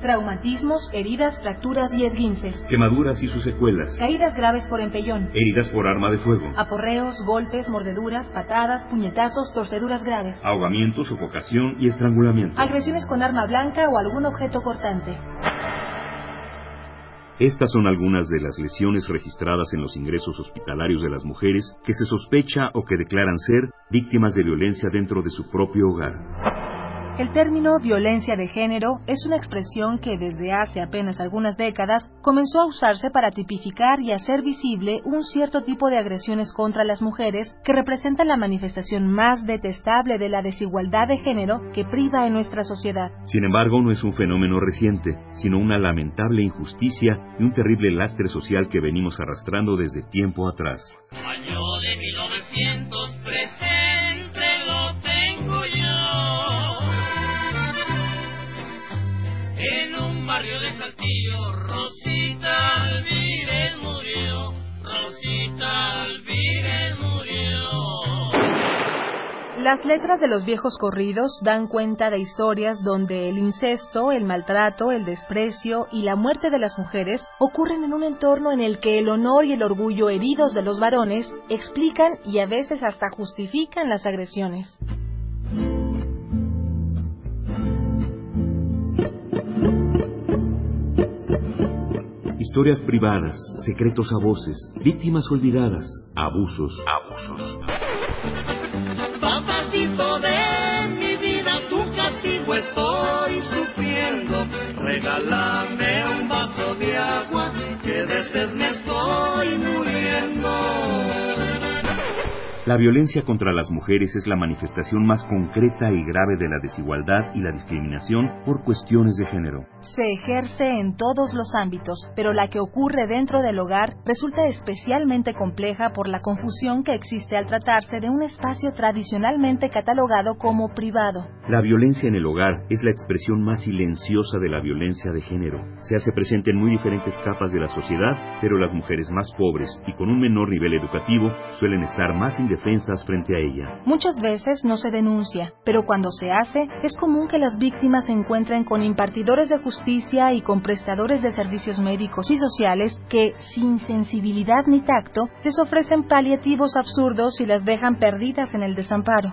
traumatismos, heridas, fracturas y esguinces, quemaduras y sus secuelas, caídas graves por empellón, heridas por arma de fuego, aporreos, golpes, mordeduras, patadas, puñetazos, torceduras graves, ahogamiento, sofocación y estrangulamiento, agresiones con arma blanca o algún objeto cortante. Estas son algunas de las lesiones registradas en los ingresos hospitalarios de las mujeres que se sospecha o que declaran ser víctimas de violencia dentro de su propio hogar. El término violencia de género es una expresión que desde hace apenas algunas décadas comenzó a usarse para tipificar y hacer visible un cierto tipo de agresiones contra las mujeres que representan la manifestación más detestable de la desigualdad de género que priva en nuestra sociedad. Sin embargo, no es un fenómeno reciente, sino una lamentable injusticia y un terrible lastre social que venimos arrastrando desde tiempo atrás. Año de 1913 Las letras de los viejos corridos dan cuenta de historias donde el incesto, el maltrato, el desprecio y la muerte de las mujeres ocurren en un entorno en el que el honor y el orgullo heridos de los varones explican y a veces hasta justifican las agresiones. Historias privadas, secretos a voces, víctimas olvidadas, abusos. Abusos. Papacito de mi vida, tu castigo estoy sufriendo. Regálame un vaso de agua, que de sed me estoy muriendo. La violencia contra las mujeres es la manifestación más concreta y grave de la desigualdad y la discriminación por cuestiones de género. Se ejerce en todos los ámbitos, pero la que ocurre dentro del hogar resulta especialmente compleja por la confusión que existe al tratarse de un espacio tradicionalmente catalogado como privado. La violencia en el hogar es la expresión más silenciosa de la violencia de género. Se hace presente en muy diferentes capas de la sociedad, pero las mujeres más pobres y con un menor nivel educativo suelen estar más indefensas defensas frente a ella. Muchas veces no se denuncia, pero cuando se hace, es común que las víctimas se encuentren con impartidores de justicia y con prestadores de servicios médicos y sociales que, sin sensibilidad ni tacto, les ofrecen paliativos absurdos y las dejan perdidas en el desamparo.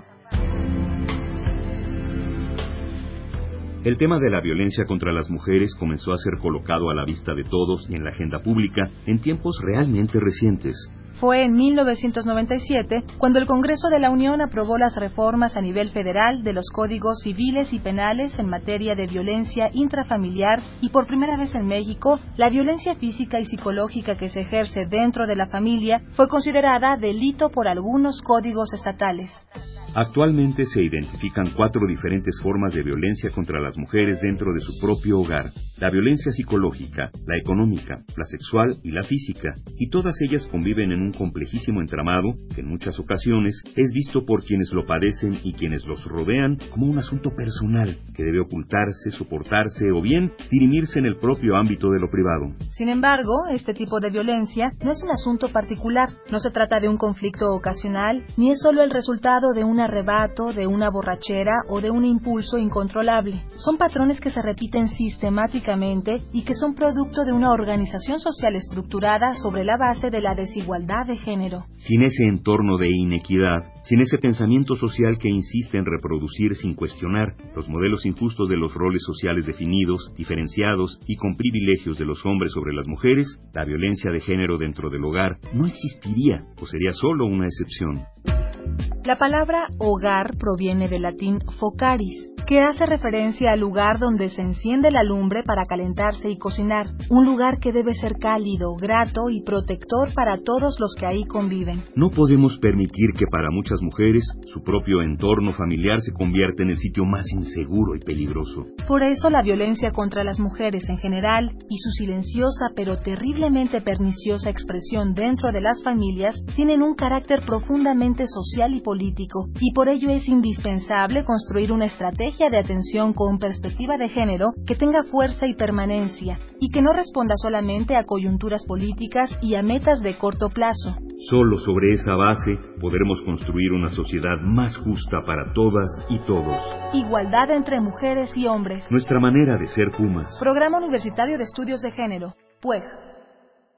El tema de la violencia contra las mujeres comenzó a ser colocado a la vista de todos y en la agenda pública en tiempos realmente recientes. Fue en 1997 cuando el Congreso de la Unión aprobó las reformas a nivel federal de los códigos civiles y penales en materia de violencia intrafamiliar y por primera vez en México, la violencia física y psicológica que se ejerce dentro de la familia fue considerada delito por algunos códigos estatales. Actualmente se identifican cuatro diferentes formas de violencia contra las mujeres dentro de su propio hogar. La violencia psicológica, la económica, la sexual y la física. Y todas ellas conviven en un complejísimo entramado que en muchas ocasiones es visto por quienes lo padecen y quienes los rodean como un asunto personal que debe ocultarse, soportarse o bien dirimirse en el propio ámbito de lo privado. Sin embargo, este tipo de violencia no es un asunto particular, no se trata de un conflicto ocasional, ni es solo el resultado de una arrebato, de una borrachera o de un impulso incontrolable. Son patrones que se repiten sistemáticamente y que son producto de una organización social estructurada sobre la base de la desigualdad de género. Sin ese entorno de inequidad, sin ese pensamiento social que insiste en reproducir sin cuestionar los modelos injustos de los roles sociales definidos, diferenciados y con privilegios de los hombres sobre las mujeres, la violencia de género dentro del hogar no existiría o sería solo una excepción. La palabra hogar proviene del latín focaris, que hace referencia al lugar donde se enciende la lumbre para calentarse y cocinar, un lugar que debe ser cálido, grato y protector para todos los que ahí conviven. No podemos permitir que para muchas mujeres su propio entorno familiar se convierta en el sitio más inseguro y peligroso. Por eso la violencia contra las mujeres en general y su silenciosa pero terriblemente perniciosa expresión dentro de las familias tienen un carácter profundamente social y político, y por ello es indispensable construir una estrategia estrategia de atención con perspectiva de género que tenga fuerza y permanencia y que no responda solamente a coyunturas políticas y a metas de corto plazo. Solo sobre esa base podremos construir una sociedad más justa para todas y todos. Igualdad entre mujeres y hombres. Nuestra manera de ser Pumas. Programa Universitario de Estudios de Género, PUEG.